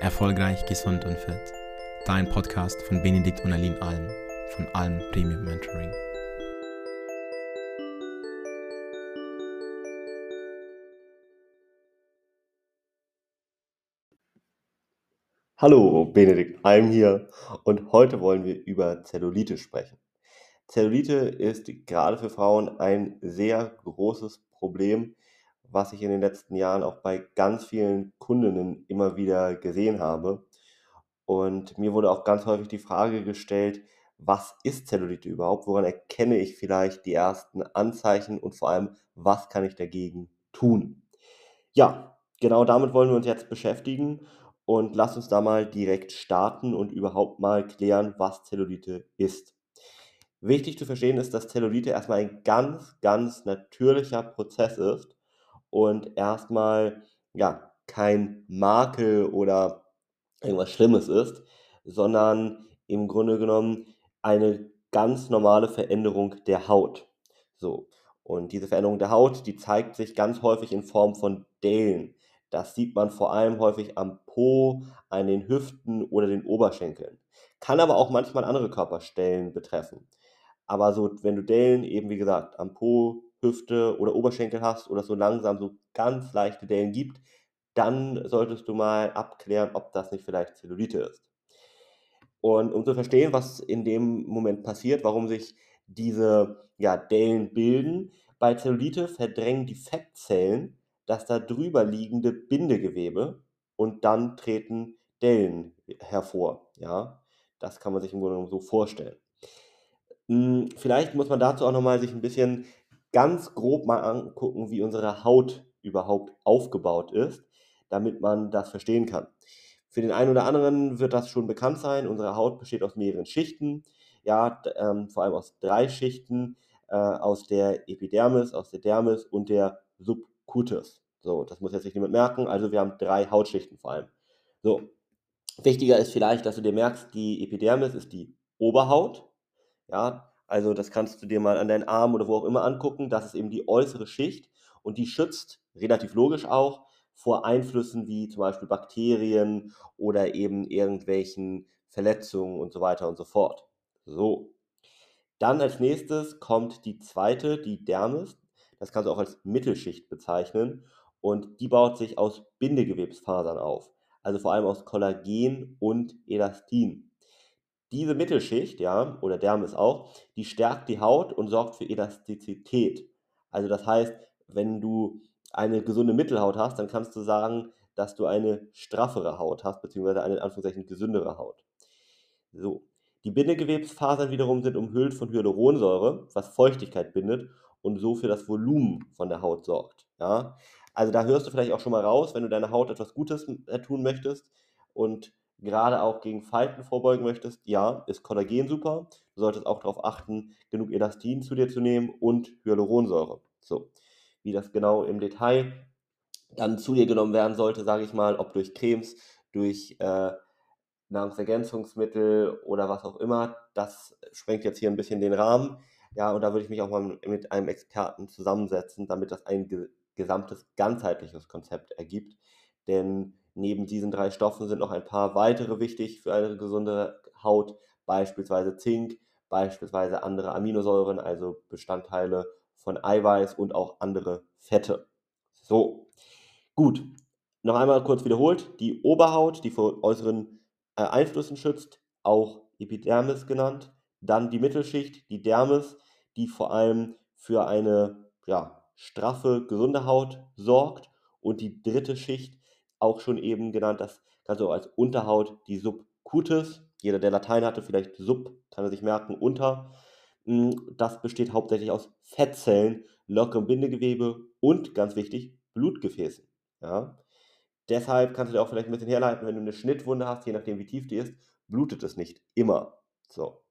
Erfolgreich, gesund und fit. Dein Podcast von Benedikt und Aline Alm von Alm Premium Mentoring. Hallo, Benedikt Alm hier und heute wollen wir über Zellulite sprechen. Zellulite ist gerade für Frauen ein sehr großes Problem, was ich in den letzten Jahren auch bei ganz vielen Kundinnen immer wieder gesehen habe. Und mir wurde auch ganz häufig die Frage gestellt, was ist Zellulite überhaupt? Woran erkenne ich vielleicht die ersten Anzeichen und vor allem, was kann ich dagegen tun? Ja, genau damit wollen wir uns jetzt beschäftigen und lass uns da mal direkt starten und überhaupt mal klären, was Zellulite ist. Wichtig zu verstehen ist, dass Zellulite erstmal ein ganz, ganz natürlicher Prozess ist und erstmal ja kein Makel oder irgendwas Schlimmes ist, sondern im Grunde genommen eine ganz normale Veränderung der Haut. So. Und diese Veränderung der Haut, die zeigt sich ganz häufig in Form von Dellen. Das sieht man vor allem häufig am Po, an den Hüften oder den Oberschenkeln. Kann aber auch manchmal andere Körperstellen betreffen. Aber so, wenn du Dellen eben, wie gesagt, am Po, Hüfte oder Oberschenkel hast oder so langsam so ganz leichte Dellen gibt, dann solltest du mal abklären, ob das nicht vielleicht Zellulite ist. Und um zu verstehen, was in dem Moment passiert, warum sich diese ja, Dellen bilden, bei Zellulite verdrängen die Fettzellen das da drüber liegende Bindegewebe und dann treten Dellen hervor. Ja, das kann man sich im Grunde genommen so vorstellen. Hm, vielleicht muss man dazu auch nochmal sich ein bisschen ganz grob mal angucken, wie unsere Haut überhaupt aufgebaut ist, damit man das verstehen kann. Für den einen oder anderen wird das schon bekannt sein. Unsere Haut besteht aus mehreren Schichten, ja, ähm, vor allem aus drei Schichten, äh, aus der Epidermis, aus der Dermis und der Subcutis. So, das muss jetzt nicht niemand merken. Also wir haben drei Hautschichten vor allem. So, wichtiger ist vielleicht, dass du dir merkst, die Epidermis ist die Oberhaut, ja, also das kannst du dir mal an deinen Arm oder wo auch immer angucken. Das ist eben die äußere Schicht und die schützt, relativ logisch auch, vor Einflüssen wie zum Beispiel Bakterien oder eben irgendwelchen Verletzungen und so weiter und so fort. So. Dann als nächstes kommt die zweite, die Dermis. Das kannst du auch als Mittelschicht bezeichnen. Und die baut sich aus Bindegewebsfasern auf. Also vor allem aus Kollagen und Elastin. Diese Mittelschicht, ja, oder Dermis auch, die stärkt die Haut und sorgt für Elastizität. Also das heißt, wenn du eine gesunde Mittelhaut hast, dann kannst du sagen, dass du eine straffere Haut hast, beziehungsweise eine in Anführungszeichen gesündere Haut. So. Die Bindegewebsfasern wiederum sind umhüllt von Hyaluronsäure, was Feuchtigkeit bindet und so für das Volumen von der Haut sorgt. Ja? Also da hörst du vielleicht auch schon mal raus, wenn du deiner Haut etwas Gutes äh, tun möchtest und gerade auch gegen Falten vorbeugen möchtest, ja, ist Kollagen super. Du solltest auch darauf achten, genug Elastin zu dir zu nehmen und Hyaluronsäure. So, wie das genau im Detail dann zu dir genommen werden sollte, sage ich mal, ob durch Cremes, durch äh, Nahrungsergänzungsmittel oder was auch immer, das sprengt jetzt hier ein bisschen den Rahmen. Ja, und da würde ich mich auch mal mit einem Experten zusammensetzen, damit das ein gesamtes, ganzheitliches Konzept ergibt. Denn Neben diesen drei Stoffen sind noch ein paar weitere wichtig für eine gesunde Haut, beispielsweise Zink, beispielsweise andere Aminosäuren, also Bestandteile von Eiweiß und auch andere Fette. So, gut. Noch einmal kurz wiederholt, die Oberhaut, die vor äußeren äh, Einflüssen schützt, auch Epidermis genannt. Dann die Mittelschicht, die Dermis, die vor allem für eine ja, straffe, gesunde Haut sorgt. Und die dritte Schicht, auch schon eben genannt, das kannst du als Unterhaut die Subcutis. Jeder, der Latein hatte, vielleicht Sub, kann er sich merken, unter. Hm, das besteht hauptsächlich aus Fettzellen, lockerem Bindegewebe und, ganz wichtig, Blutgefäßen. Ja? Deshalb kannst du dir auch vielleicht ein bisschen herleiten, wenn du eine Schnittwunde hast, je nachdem wie tief die ist, blutet es nicht immer. So.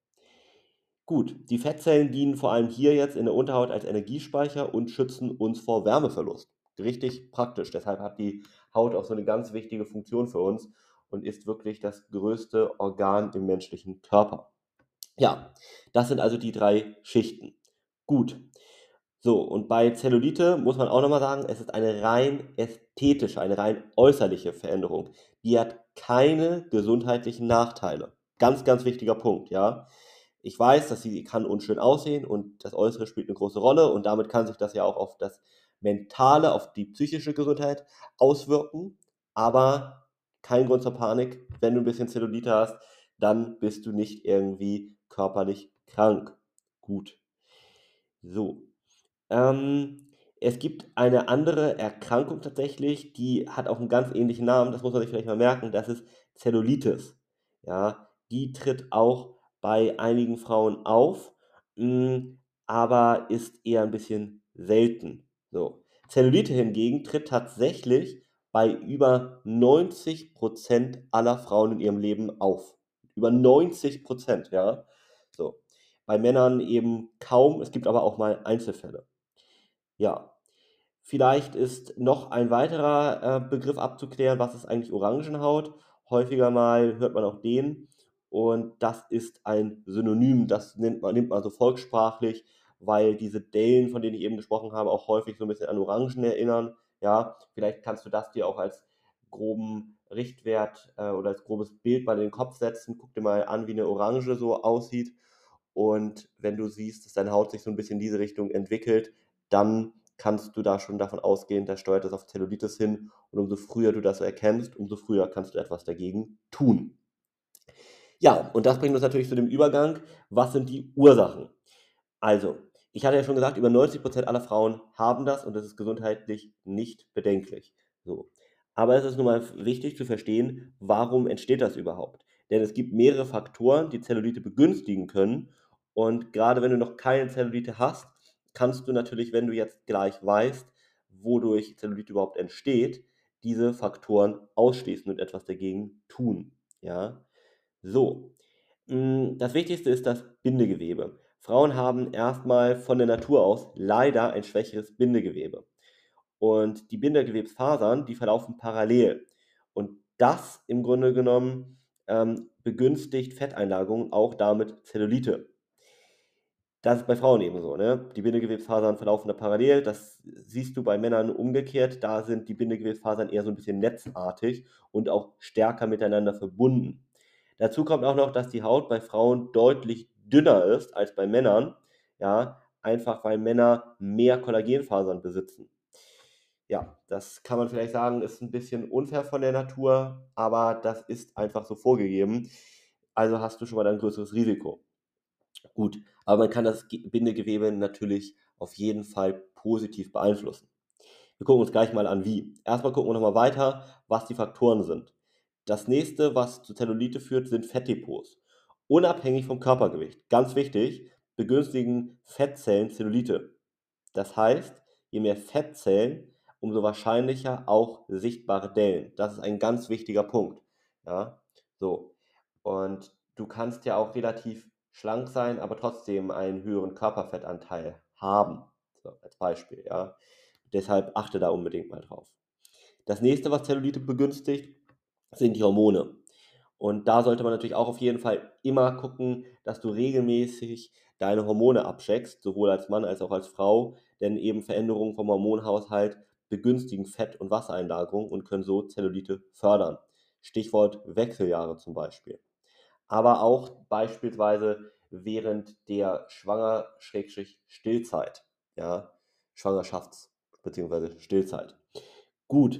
Gut, die Fettzellen dienen vor allem hier jetzt in der Unterhaut als Energiespeicher und schützen uns vor Wärmeverlust richtig praktisch. Deshalb hat die Haut auch so eine ganz wichtige Funktion für uns und ist wirklich das größte Organ im menschlichen Körper. Ja, das sind also die drei Schichten. Gut. So, und bei Zellulite muss man auch nochmal sagen, es ist eine rein ästhetische, eine rein äußerliche Veränderung. die hat keine gesundheitlichen Nachteile. Ganz, ganz wichtiger Punkt, ja. Ich weiß, dass sie kann unschön aussehen und das Äußere spielt eine große Rolle und damit kann sich das ja auch auf das mentale, auf die psychische Gesundheit auswirken. Aber kein Grund zur Panik. Wenn du ein bisschen Zellulite hast, dann bist du nicht irgendwie körperlich krank. Gut. So. Ähm, es gibt eine andere Erkrankung tatsächlich, die hat auch einen ganz ähnlichen Namen, das muss man sich vielleicht mal merken, das ist Zellulitis. Ja, die tritt auch bei einigen Frauen auf, hm, aber ist eher ein bisschen selten. So. Zellulite hingegen tritt tatsächlich bei über 90% aller Frauen in ihrem Leben auf. Über 90% ja. So. Bei Männern eben kaum, es gibt aber auch mal Einzelfälle. Ja. Vielleicht ist noch ein weiterer äh, Begriff abzuklären, was ist eigentlich Orangenhaut? Häufiger mal hört man auch den. Und das ist ein Synonym, das nimmt man, nimmt man so volkssprachlich, weil diese Dellen, von denen ich eben gesprochen habe, auch häufig so ein bisschen an Orangen erinnern. Ja, vielleicht kannst du das dir auch als groben Richtwert äh, oder als grobes Bild mal in den Kopf setzen. Guck dir mal an, wie eine Orange so aussieht. Und wenn du siehst, dass deine Haut sich so ein bisschen in diese Richtung entwickelt, dann kannst du da schon davon ausgehen, da steuert das auf Zellulitis hin. Und umso früher du das erkennst, umso früher kannst du etwas dagegen tun. Ja, und das bringt uns natürlich zu dem Übergang. Was sind die Ursachen? Also, ich hatte ja schon gesagt, über 90% aller Frauen haben das und das ist gesundheitlich nicht bedenklich. So. Aber es ist nun mal wichtig zu verstehen, warum entsteht das überhaupt? Denn es gibt mehrere Faktoren, die Zellulite begünstigen können. Und gerade wenn du noch keine Zellulite hast, kannst du natürlich, wenn du jetzt gleich weißt, wodurch Zellulite überhaupt entsteht, diese Faktoren ausschließen und etwas dagegen tun. Ja, so. Hm, das Wichtigste ist das Bindegewebe. Frauen haben erstmal von der Natur aus leider ein schwächeres Bindegewebe. Und die Bindegewebsfasern, die verlaufen parallel. Und das im Grunde genommen ähm, begünstigt Fetteinlagerungen, auch damit Zellulite. Das ist bei Frauen ebenso. Ne? Die Bindegewebsfasern verlaufen da parallel. Das siehst du bei Männern umgekehrt. Da sind die Bindegewebsfasern eher so ein bisschen netzartig und auch stärker miteinander verbunden. Dazu kommt auch noch, dass die Haut bei Frauen deutlich dünner ist als bei Männern. Ja, einfach weil Männer mehr Kollagenfasern besitzen. Ja, das kann man vielleicht sagen, ist ein bisschen unfair von der Natur, aber das ist einfach so vorgegeben. Also hast du schon mal ein größeres Risiko. Gut, aber man kann das Bindegewebe natürlich auf jeden Fall positiv beeinflussen. Wir gucken uns gleich mal an, wie. Erstmal gucken wir nochmal weiter, was die Faktoren sind. Das nächste, was zu Zellulite führt, sind Fettdepots. Unabhängig vom Körpergewicht. Ganz wichtig, begünstigen Fettzellen Zellulite. Das heißt, je mehr Fettzellen, umso wahrscheinlicher auch sichtbare Dellen. Das ist ein ganz wichtiger Punkt. Ja, so. Und du kannst ja auch relativ schlank sein, aber trotzdem einen höheren Körperfettanteil haben. So, als Beispiel, ja. Deshalb achte da unbedingt mal drauf. Das nächste, was Zellulite begünstigt, sind die Hormone. Und da sollte man natürlich auch auf jeden Fall immer gucken, dass du regelmäßig deine Hormone abcheckst, sowohl als Mann als auch als Frau, denn eben Veränderungen vom Hormonhaushalt begünstigen Fett- und Wassereinlagerung und können so Zellulite fördern. Stichwort Wechseljahre zum Aber auch beispielsweise während der Schwanger-Stillzeit, ja, Schwangerschafts- bzw. Stillzeit. Gut,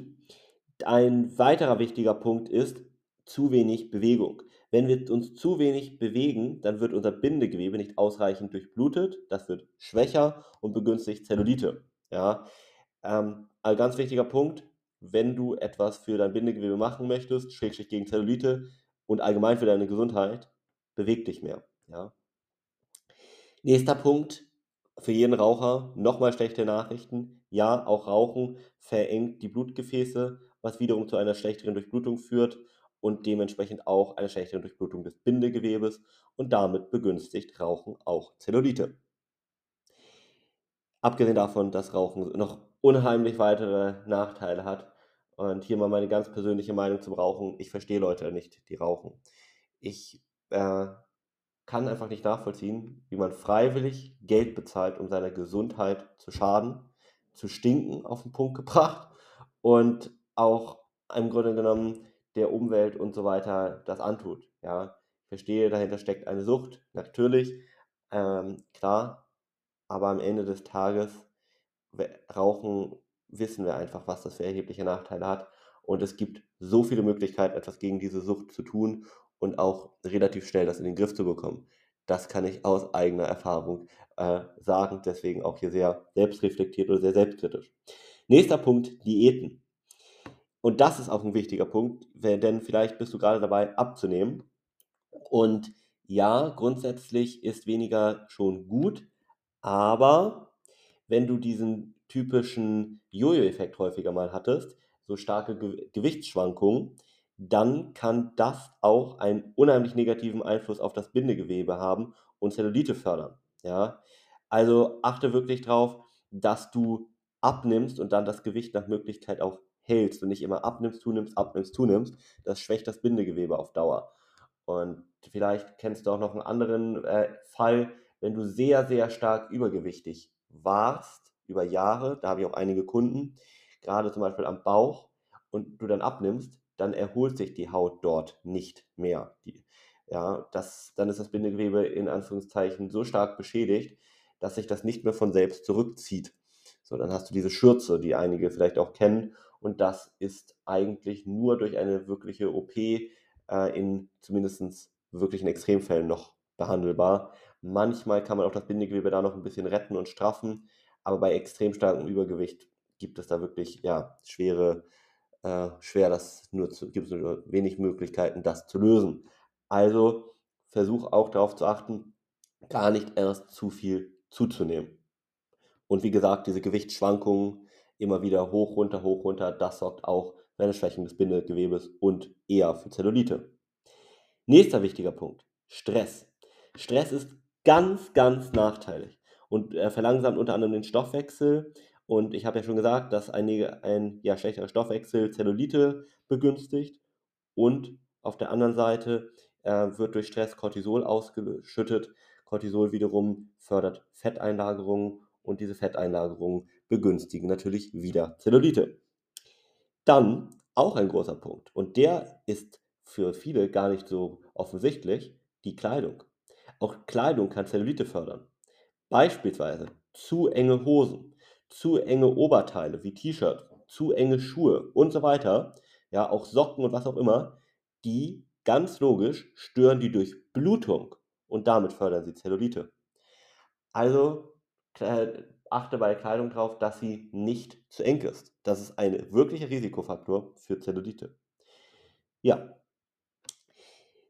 ein weiterer wichtiger Punkt ist zu wenig Bewegung. Wenn wir uns zu wenig bewegen, dann wird unser Bindegewebe nicht ausreichend durchblutet, das wird schwächer und begünstigt Zellulite. Ja, ähm, ein ganz wichtiger Punkt, wenn du etwas für dein Bindegewebe machen möchtest, Schrägstrich gegen Zellulite und allgemein für deine Gesundheit, beweg dich mehr. Ja. Nächster Punkt, für jeden Raucher nochmal schlechte Nachrichten. Ja, auch Rauchen verengt die Blutgefäße, was wiederum zu einer schlechteren Durchblutung führt und dementsprechend auch einer schlechteren Durchblutung des Bindegewebes und damit begünstigt Rauchen auch Zellulite. Abgesehen davon, dass Rauchen noch unheimlich weitere Nachteile hat. Und hier mal meine ganz persönliche Meinung zum Rauchen. Ich verstehe Leute nicht, die rauchen. Ich äh, kann einfach nicht nachvollziehen, wie man freiwillig Geld bezahlt, um seiner Gesundheit zu schaden, zu stinken auf den Punkt gebracht und auch im Grunde genommen der Umwelt und so weiter das antut. Ja, ich verstehe, dahinter steckt eine Sucht, natürlich, ähm, klar, aber am Ende des Tages Rauchen wissen wir einfach, was das für erhebliche Nachteile hat. Und es gibt so viele Möglichkeiten, etwas gegen diese Sucht zu tun und auch relativ schnell das in den Griff zu bekommen. Das kann ich aus eigener Erfahrung äh, sagen, deswegen auch hier sehr selbstreflektiert oder sehr selbstkritisch. Nächster Punkt, Diäten. Und das ist auch ein wichtiger Punkt, denn vielleicht bist du gerade dabei abzunehmen. Und ja, grundsätzlich ist weniger schon gut, aber wenn du diesen typischen Jojo-Effekt häufiger mal hattest, so starke Ge Gewichtsschwankungen, dann kann das auch einen unheimlich negativen Einfluss auf das Bindegewebe haben und Zellulite fördern. Ja? Also achte wirklich darauf, dass du abnimmst und dann das Gewicht nach Möglichkeit auch hältst und nicht immer abnimmst, zunimmst, abnimmst, zunimmst. Das schwächt das Bindegewebe auf Dauer. Und vielleicht kennst du auch noch einen anderen äh, Fall, wenn du sehr, sehr stark übergewichtig warst über Jahre, da habe ich auch einige Kunden, gerade zum Beispiel am Bauch, und du dann abnimmst, dann erholt sich die Haut dort nicht mehr. Die, ja, das, dann ist das Bindegewebe in Anführungszeichen so stark beschädigt, dass sich das nicht mehr von selbst zurückzieht. So, dann hast du diese Schürze, die einige vielleicht auch kennen, und das ist eigentlich nur durch eine wirkliche OP äh, in zumindest wirklichen Extremfällen noch behandelbar. Manchmal kann man auch das Bindegewebe da noch ein bisschen retten und straffen, aber bei extrem starkem Übergewicht gibt es da wirklich ja, schwere äh, schwer, das nur zu, gibt es nur wenig Möglichkeiten, das zu lösen. Also versuch auch darauf zu achten, gar nicht erst zu viel zuzunehmen. Und wie gesagt, diese Gewichtsschwankungen immer wieder hoch, runter, hoch, runter, das sorgt auch für eine Schwächung des Bindegewebes und eher für Zellulite. Nächster wichtiger Punkt, Stress. Stress ist ganz, ganz nachteilig und er verlangsamt unter anderem den Stoffwechsel, und ich habe ja schon gesagt, dass ein, ein ja, schlechterer Stoffwechsel Zellulite begünstigt und auf der anderen Seite äh, wird durch Stress Cortisol ausgeschüttet. Cortisol wiederum fördert Fetteinlagerungen und diese Fetteinlagerungen begünstigen natürlich wieder Zellulite. Dann auch ein großer Punkt und der ist für viele gar nicht so offensichtlich, die Kleidung. Auch Kleidung kann Zellulite fördern. Beispielsweise zu enge Hosen zu enge Oberteile wie T-Shirts, zu enge Schuhe und so weiter, ja, auch Socken und was auch immer, die ganz logisch stören die Durchblutung und damit fördern sie Zellulite. Also äh, achte bei Kleidung darauf, dass sie nicht zu eng ist. Das ist ein wirklicher Risikofaktor für Zellulite. Ja.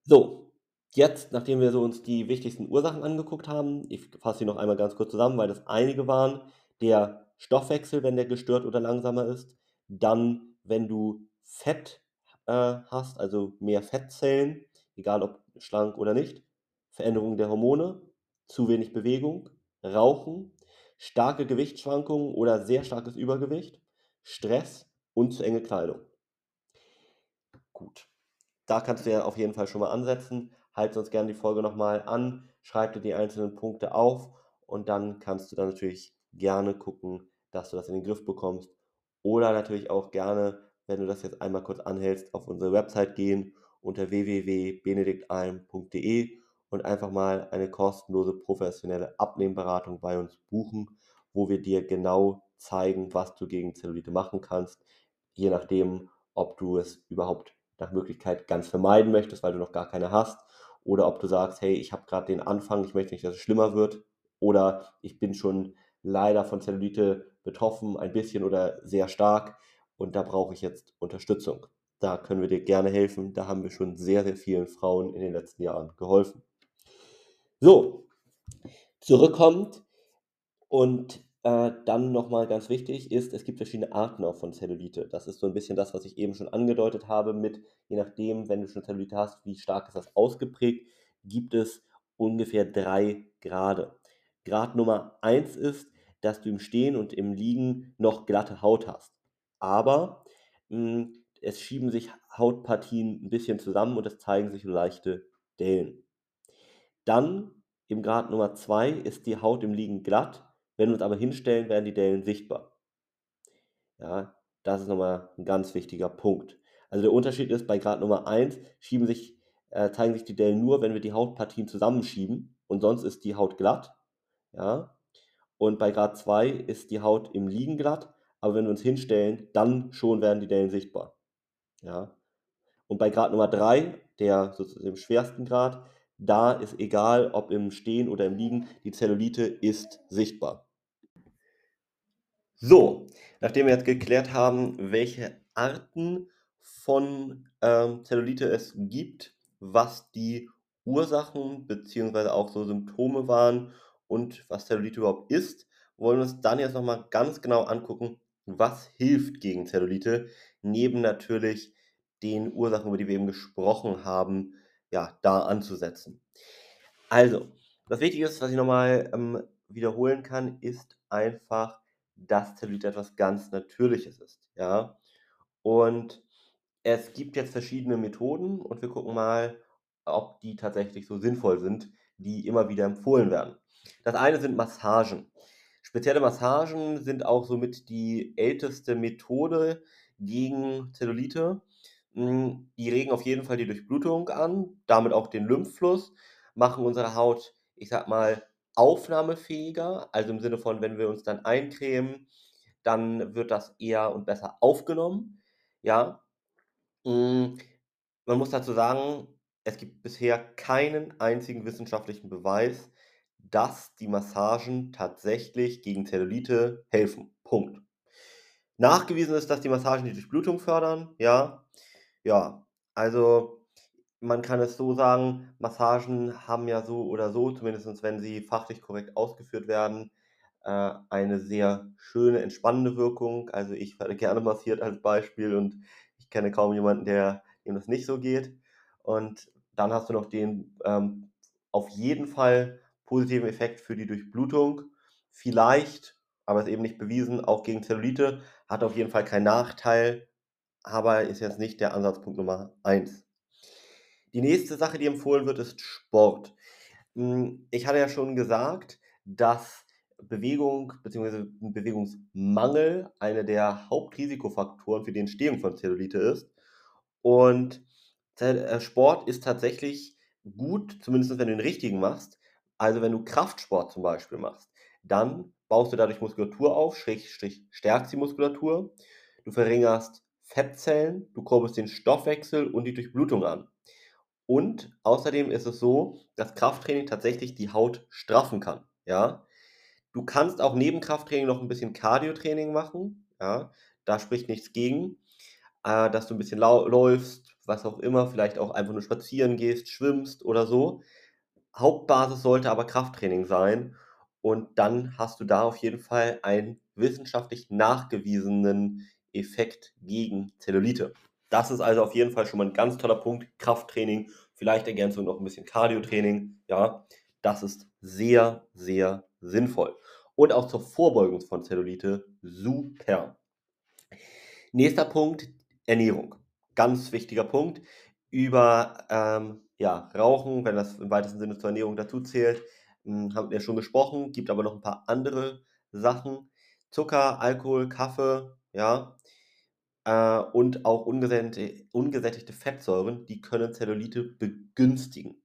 So, jetzt, nachdem wir so uns die wichtigsten Ursachen angeguckt haben, ich fasse sie noch einmal ganz kurz zusammen, weil das einige waren, der Stoffwechsel, wenn der gestört oder langsamer ist. Dann, wenn du Fett äh, hast, also mehr Fettzellen, egal ob schlank oder nicht. Veränderung der Hormone, zu wenig Bewegung, Rauchen, starke Gewichtsschwankungen oder sehr starkes Übergewicht, Stress und zu enge Kleidung. Gut, da kannst du ja auf jeden Fall schon mal ansetzen. Halt uns gerne die Folge nochmal an, schreib dir die einzelnen Punkte auf und dann kannst du dann natürlich gerne gucken, dass du das in den Griff bekommst. Oder natürlich auch gerne, wenn du das jetzt einmal kurz anhältst, auf unsere Website gehen unter www.benediktalm.de und einfach mal eine kostenlose professionelle Abnehmberatung bei uns buchen, wo wir dir genau zeigen, was du gegen Zellulite machen kannst, je nachdem, ob du es überhaupt nach Möglichkeit ganz vermeiden möchtest, weil du noch gar keine hast, oder ob du sagst, hey, ich habe gerade den Anfang, ich möchte nicht, dass es schlimmer wird, oder ich bin schon leider von Zellulite betroffen, ein bisschen oder sehr stark. Und da brauche ich jetzt Unterstützung. Da können wir dir gerne helfen. Da haben wir schon sehr, sehr vielen Frauen in den letzten Jahren geholfen. So, zurückkommt und äh, dann nochmal ganz wichtig ist, es gibt verschiedene Arten auch von Zellulite. Das ist so ein bisschen das, was ich eben schon angedeutet habe mit, je nachdem, wenn du schon Zellulite hast, wie stark ist das ausgeprägt, gibt es ungefähr drei Grade. Grad Nummer 1 ist, dass du im Stehen und im Liegen noch glatte Haut hast. Aber mh, hm, es schieben sich Hautpartien ein bisschen zusammen und es zeigen sich leichte Dellen. Dann im Grad Nummer 2 ist die Haut im Liegen glatt. Wenn wir uns aber hinstellen, werden die Dellen sichtbar. Ja, das ist nochmal ein ganz wichtiger Punkt. Also der Unterschied ist, bei Grad Nummer 1 schieben sich, äh, zeigen sich die Dellen nur, wenn wir die Hautpartien zusammenschieben und sonst ist die Haut glatt. Ja? Und bei Grad 2 ist die Haut im Liegen glatt, aber wenn wir uns hinstellen, dann schon werden die Dellen sichtbar. Ja? Und bei Grad Nummer 3, der sozusagen im schwersten Grad, da ist egal, ob im Stehen oder im Liegen, die Zellulite ist sichtbar. So, nachdem wir jetzt geklärt haben, welche Arten von ähm, Zellulite es gibt, was die Ursachen bzw. auch so Symptome waren und was Zellulite überhaupt ist, wollen wir uns dann jetzt nochmal ganz genau angucken, was hilft gegen Zellulite, neben natürlich den Ursachen, über die wir eben gesprochen haben, ja, da anzusetzen. Also, das Wichtige was ich nochmal ähm, wiederholen kann, ist einfach, dass Zellulite etwas ganz Natürliches ist. Ja? Und es gibt jetzt verschiedene Methoden und wir gucken mal, ob die tatsächlich so sinnvoll sind, die immer wieder empfohlen werden. Das eine sind Massagen. Spezielle Massagen sind auch somit die älteste Methode gegen Zellulite. Hm, die regen auf jeden Fall die Durchblutung an, damit auch den Lymphfluss, machen unsere Haut, ich sag mal, aufnahmefähiger. Also im Sinne von, wenn wir uns dann eincremen, dann wird das eher und besser aufgenommen. Ja. Hm, man muss dazu sagen, es gibt bisher keinen einzigen wissenschaftlichen Beweis, dass die Massagen tatsächlich gegen Zellulite helfen. Punkt. Nachgewiesen ist, dass die Massagen die Durchblutung fördern, ja. Ja, also man kann es so sagen, Massagen haben ja so oder so, zumindest wenn sie fachlich korrekt ausgeführt werden, äh, eine sehr schöne, entspannende Wirkung. Also ich werde gerne massiert als Beispiel und ich kenne kaum jemanden, der dem das nicht so geht. Und dann hast du noch den ähm, auf jeden Fall positiven Effekt für die Durchblutung. Vielleicht, aber ist eben nicht bewiesen, auch gegen Zellulite, hat auf jeden Fall keinen Nachteil, aber ist jetzt nicht der Ansatzpunkt Nummer 1. Die nächste Sache, die empfohlen wird, ist Sport. Hm, ich hatte ja schon gesagt, dass Bewegung bzw. Bewegungsmangel einer der Hauptrisikofaktoren für die Entstehung von Zellulite ist. Und äh, Sport ist tatsächlich gut, zumindest wenn du den richtigen machst. Also wenn du Kraftsport zum Beispiel machst, dann baust du dadurch Muskulatur auf, stärkst die Muskulatur. Du verringerst Fettzellen, du kurbelst den Stoffwechsel und die Durchblutung an. Und außerdem ist es so, dass Krafttraining tatsächlich die Haut straffen kann. Ja? Du kannst auch neben Krafttraining noch ein bisschen Cardiotraining machen. Ja? Da spricht nichts gegen, äh, dass du ein bisschen läufst, was auch immer, vielleicht auch einfach nur spazieren gehst, schwimmst oder so. Hauptbasis sollte aber Krafttraining sein. Und dann hast du da auf jeden Fall einen wissenschaftlich nachgewiesenen Effekt gegen Zellulite. Das ist also auf jeden Fall schon mal ein ganz toller Punkt. Krafttraining, vielleicht Ergänzung noch ein bisschen Cardiotraining. Ja, das ist sehr, sehr sinnvoll. Und auch zur Vorbeugung von Zellulite super. Nächster Punkt, Ernährung. Ganz wichtiger Punkt. Über ähm, ja, Rauchen, wenn das im weitesten Sinne zur Ernährung dazu zählt, hm, haben wir schon gesprochen, gibt aber noch ein paar andere Sachen. Zucker, Alkohol, Kaffee, ja, äh, und auch ungesättigte, ungesättigte Fettsäuren, die können Zellulite begünstigen.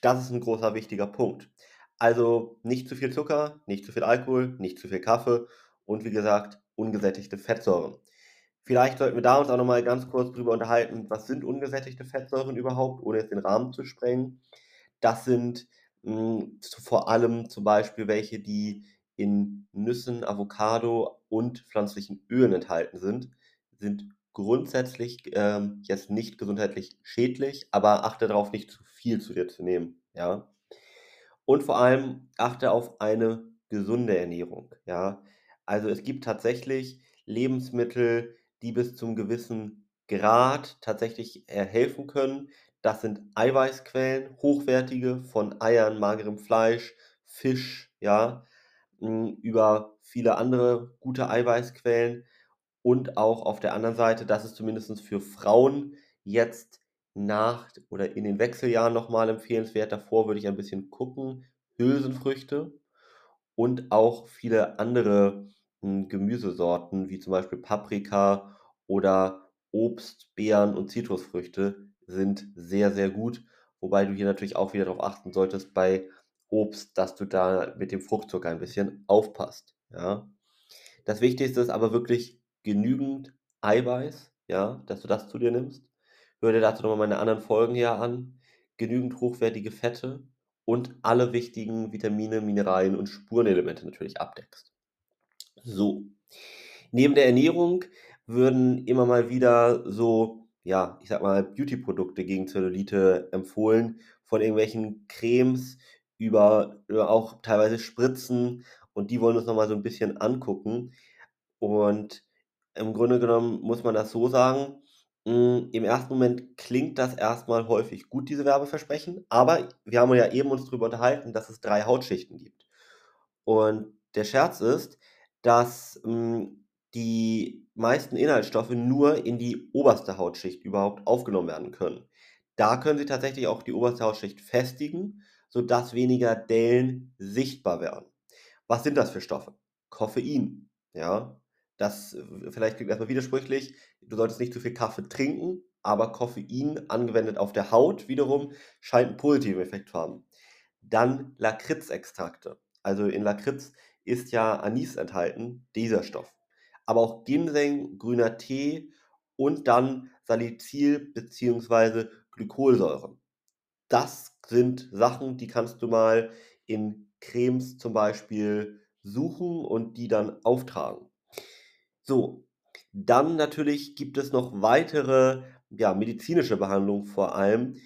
Das ist ein großer wichtiger Punkt. Also nicht zu viel Zucker, nicht zu viel Alkohol, nicht zu viel Kaffee und wie gesagt, ungesättigte Fettsäuren. Vielleicht sollten wir da uns auch nochmal ganz kurz drüber unterhalten, was sind ungesättigte Fettsäuren überhaupt, ohne jetzt den Rahmen zu sprengen. Das sind mh, hm, vor allem zum Beispiel welche, die in Nüssen, Avocado und pflanzlichen Ölen enthalten sind sind grundsätzlich ähm, jetzt nicht gesundheitlich schädlich, aber achte darauf, nicht zu viel zu dir zu nehmen. Ja. Und vor allem achte auf eine gesunde Ernährung. Ja. Also es gibt tatsächlich Lebensmittel, die bis zum gewissen Grad tatsächlich äh, helfen können. Das sind Eiweißquellen, hochwertige von Eiern, magerem Fleisch, Fisch, ja, über viele andere gute Eiweißquellen. Und auch auf der anderen Seite, das ist zumindest für Frauen jetzt nach oder in den Wechseljahren nochmal empfehlenswert. Davor würde ich ein bisschen gucken. Hülsenfrüchte und auch viele andere hm, Gemüsesorten, wie zum Beispiel Paprika oder Obst, Beeren und Zitrusfrüchte sind sehr, sehr gut. Wobei du hier natürlich auch wieder darauf achten solltest bei Obst, dass du da mit dem Fruchtzucker ein bisschen aufpasst. Ja. Das Wichtigste ist aber wirklich genügend Eiweiß, ja, dass du das zu dir nimmst. Hör dir dazu nochmal meine anderen Folgen hier an. Genügend hochwertige Fette und alle wichtigen Vitamine, Mineralien und Spurenelemente natürlich abdeckst. So. Neben der Ernährung würden immer mal wieder so, ja, ich sag mal, Beauty-Produkte gegen Zellulite empfohlen, von irgendwelchen Cremes über, über auch teilweise Spritzen und die wollen uns nochmal so ein bisschen angucken. Und im Grunde genommen muss man das so sagen, hm, im ersten Moment klingt das erstmal häufig gut, diese Werbeversprechen, aber wir haben ja eben uns darüber unterhalten, dass es drei Hautschichten gibt. Und der Scherz ist, dass hm, die meisten Inhaltsstoffe nur in die oberste Hautschicht überhaupt aufgenommen werden können. Da können sie tatsächlich auch die oberste Hautschicht festigen, sodass weniger Dellen sichtbar werden. Was sind das für Stoffe? Koffein, ja. Das äh, vielleicht klingt erstmal widersprüchlich. Du solltest nicht zu viel Kaffee trinken, aber Koffein angewendet auf der Haut wiederum scheint einen positiven Effekt zu haben. Dann Lakritzextrakte. Also in Lakritz ist ja Anis enthalten, dieser Stoff. Aber auch Ginseng, grüner Tee und dann Salicyl bzw. Glykolsäure. Das sind Sachen, die kannst du mal in Cremes zum Beispiel suchen und die dann auftragen. So, dann natürlich gibt es noch weitere, ja, medizinische Behandlungen vor allem.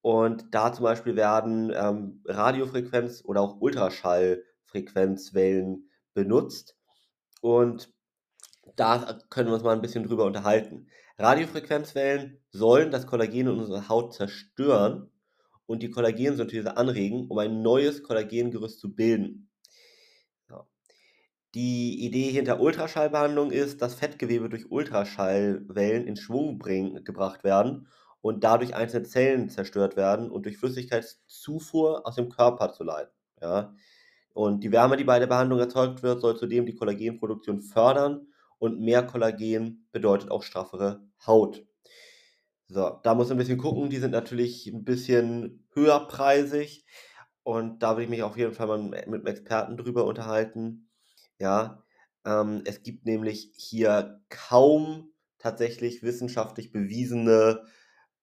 Und da zum Beispiel werden ähm, Radiofrequenz oder auch Ultraschallfrequenzwellen benutzt. Und da können wir uns mal ein bisschen drüber unterhalten. Radiofrequenzwellen sollen das Kollagen in unserer Haut zerstören und die Kollagensynthese anregen, um ein neues Kollagengerüst zu bilden. Die Idee hinter Ultraschallbehandlung ist, dass Fettgewebe durch Ultraschallwellen in Schwung bring, gebracht werden und dadurch einzelne Zellen zerstört werden und durch Flüssigkeitszufuhr aus dem Körper zu leiten. Ja? Und die Wärme, die bei der Behandlung erzeugt wird, soll zudem die Kollagenproduktion fördern und mehr Kollagen bedeutet auch straffere Haut. So, da muss man ein bisschen gucken. Die sind natürlich ein bisschen höherpreisig und da würde ich mich auf jeden Fall mal mit einem Experten drüber unterhalten. Ja, ähm, es gibt nämlich hier kaum tatsächlich wissenschaftlich bewiesene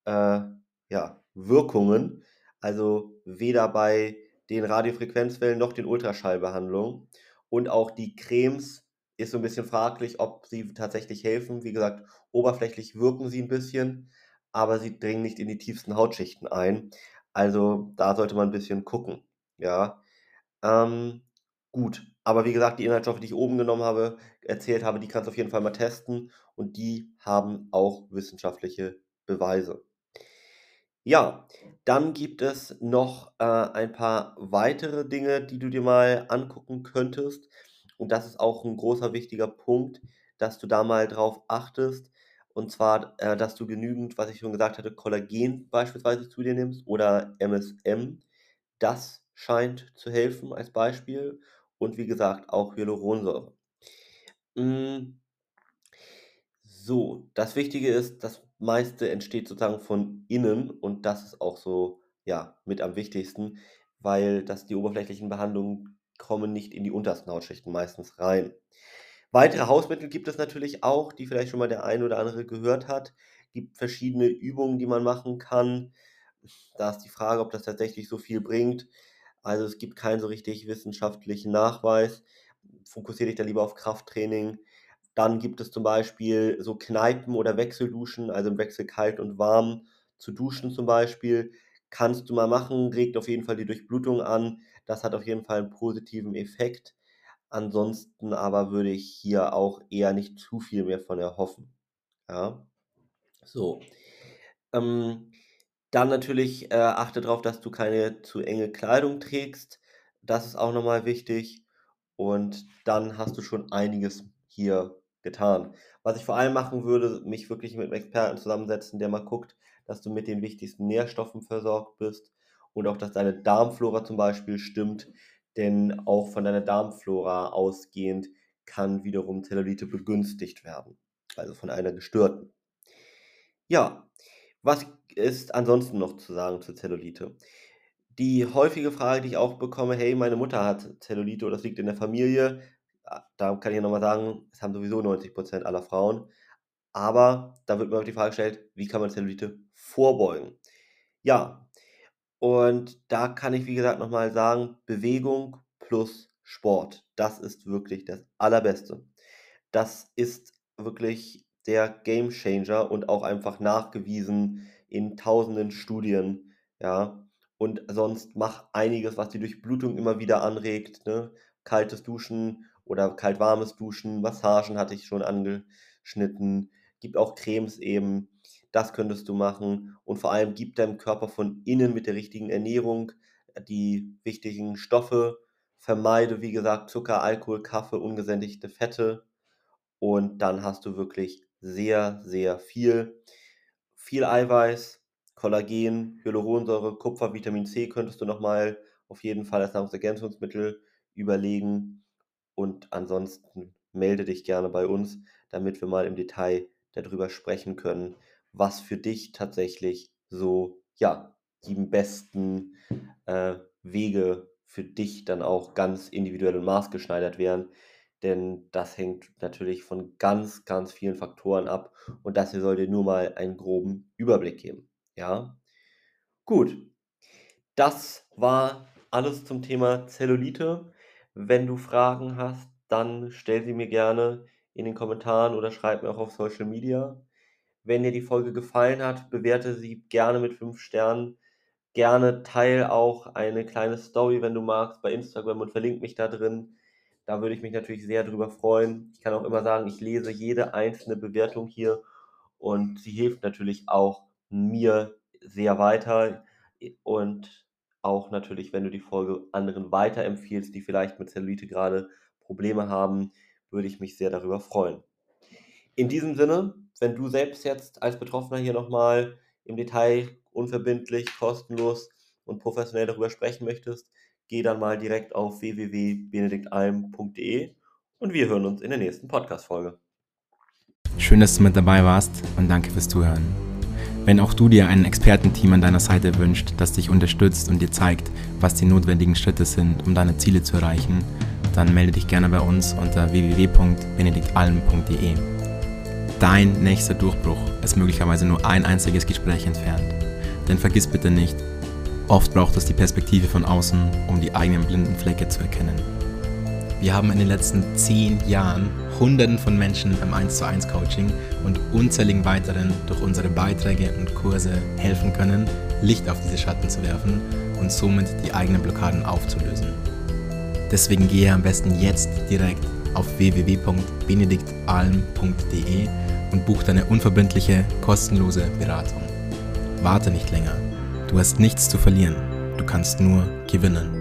äh, ja, Wirkungen. Also weder bei den Radiofrequenzwellen noch den Ultraschallbehandlungen. Und auch die Cremes ist so ein bisschen fraglich, ob sie tatsächlich helfen. Wie gesagt, oberflächlich wirken sie ein bisschen, aber sie dringen nicht in die tiefsten Hautschichten ein. Also da sollte man ein bisschen gucken. Ja. Ähm, gut. Aber wie gesagt, die Inhaltsstoffe, die ich oben genommen habe, erzählt habe, die kannst du auf jeden Fall mal testen und die haben auch wissenschaftliche Beweise. Ja, dann gibt es noch äh, ein paar weitere Dinge, die du dir mal angucken könntest. Und das ist auch ein großer wichtiger Punkt, dass du da mal drauf achtest. Und zwar, äh, dass du genügend, was ich schon gesagt hatte, Kollagen beispielsweise zu dir nimmst oder MSM. Das scheint zu helfen als Beispiel und wie gesagt auch Hyaluronsäure. Hm. So, das Wichtige ist, das meiste entsteht sozusagen von innen und das ist auch so, ja, mit am wichtigsten, weil das die oberflächlichen Behandlungen kommen nicht in die untersten Hautschichten meistens rein. Weitere Hausmittel gibt es natürlich auch, die vielleicht schon mal der ein oder andere gehört hat. Gibt verschiedene Übungen, die man machen kann. Da ist die Frage, ob das tatsächlich so viel bringt. Also es gibt keinen so richtig wissenschaftlichen Nachweis. Fokussiere dich da lieber auf Krafttraining. Dann gibt es zum Beispiel so Kneipen oder Wechselduschen, also im Wechsel kalt und warm zu duschen zum Beispiel. Kannst du mal machen, regt auf jeden Fall die Durchblutung an. Das hat auf jeden Fall einen positiven Effekt. Ansonsten aber würde ich hier auch eher nicht zu viel mehr von erhoffen. Ja. So. Ähm, dann natürlich äh, achte darauf, dass du keine zu enge Kleidung trägst. Das ist auch nochmal wichtig. Und dann hast du schon einiges hier getan. Was ich vor allem machen würde, mich wirklich mit einem Experten zusammensetzen, der mal guckt, dass du mit den wichtigsten Nährstoffen versorgt bist und auch, dass deine Darmflora zum Beispiel stimmt. Denn auch von deiner Darmflora ausgehend kann wiederum Zellulite begünstigt werden. Also von einer gestörten. Ja, was ist ansonsten noch zu sagen zur Zellulite? Die häufige Frage, die ich auch bekomme: „Hey, meine Mutter hat Zellulite oder das liegt in der Familie.“ A da kann ich ja noch mal sagen, das haben sowieso 90% aller Frauen. Aber da wird mir auch die Frage gestellt: „Wie kann man Zellulite vorbeugen?“ Ja, und da kann ich, wie gesagt, noch mal sagen, Bewegung plus Sport, das ist wirklich das Allerbeste. Das ist wirklich der Gamechanger und auch einfach nachgewiesen in tausenden Studien, ja. Und sonst mach einiges, was die Durchblutung immer wieder anregt, ne? Kaltes Duschen oder kalt-warmes Duschen, Massagen hatte ich schon angeschnitten. Gibt auch Cremes eben, das könntest du machen und vor allem gib deinem Körper von innen mit der richtigen Ernährung äh, die wichtigen Stoffe. Vermeide, wie gesagt, Zucker, Alkohol, Kaffee, ungesättigte Fette und dann hast du wirklich sehr, sehr viel. Viel Eiweiß, Kollagen, Hyaluronsäure, Kupfer, Vitamin C könntest du noch mal auf jeden Fall als Nahrungsergänzungsmittel überlegen und ansonsten melde dich gerne bei uns, damit wir mal im Detail darüber sprechen können, was für dich tatsächlich so, ja, die besten, äh, Wege für dich dann auch ganz individuell und maßgeschneidert wären, denn das hängt natürlich von ganz, ganz vielen Faktoren ab und das hier soll dir nur mal einen groben Überblick geben, ja? Gut, das war alles zum Thema Zellulite. Wenn du Fragen hast, dann stell sie mir gerne in den Kommentaren oder schreib mir auch auf Social Media. Wenn dir die Folge gefallen hat, bewerte sie gerne mit 5 Sternen. Gerne teile auch eine kleine Story, wenn du magst, bei Instagram und verlinke mich da drin. Da würde ich mich natürlich sehr drüber freuen. Ich kann auch immer sagen, ich lese jede einzelne Bewertung hier und sie hilft natürlich auch mir sehr weiter und auch natürlich, wenn du die Folge anderen weiterempfiehlst, die vielleicht mit Zellulite gerade Probleme haben, würde ich mich sehr darüber freuen. In diesem Sinne, wenn du selbst jetzt als Betroffener hier nochmal im Detail unverbindlich, kostenlos und professionell darüber sprechen möchtest, geh dann mal direkt auf www.benediktalm.de und wir hören uns in der nächsten Podcast-Folge. Schön, dass du mit dabei warst und danke fürs Zuhören. Wenn auch du dir ein Expertenteam an deiner Seite wünscht, das dich unterstützt und dir zeigt, was die notwendigen Schritte sind, um deine Ziele zu erreichen, dann melde dich gerne bei uns unter www.benediktalm.de. Dein nächster Durchbruch ist möglicherweise nur ein einziges Gespräch entfernt. Denn vergiss bitte nicht, Oft braucht es die Perspektive von außen, um die eigenen blinden Flecke zu erkennen. Wir haben in den letzten zehn Jahren Hunderten von Menschen im 1 zu 1 Coaching und unzähligen weiteren durch unsere Beiträge und Kurse helfen können, Licht auf diese Schatten zu werfen und somit die eigenen Blockaden aufzulösen. Deswegen gehe am besten jetzt direkt auf www.benediktalm.de und buch deine unverbindliche, kostenlose Beratung. Warte nicht länger Du hast nichts zu verlieren, du kannst nur gewinnen.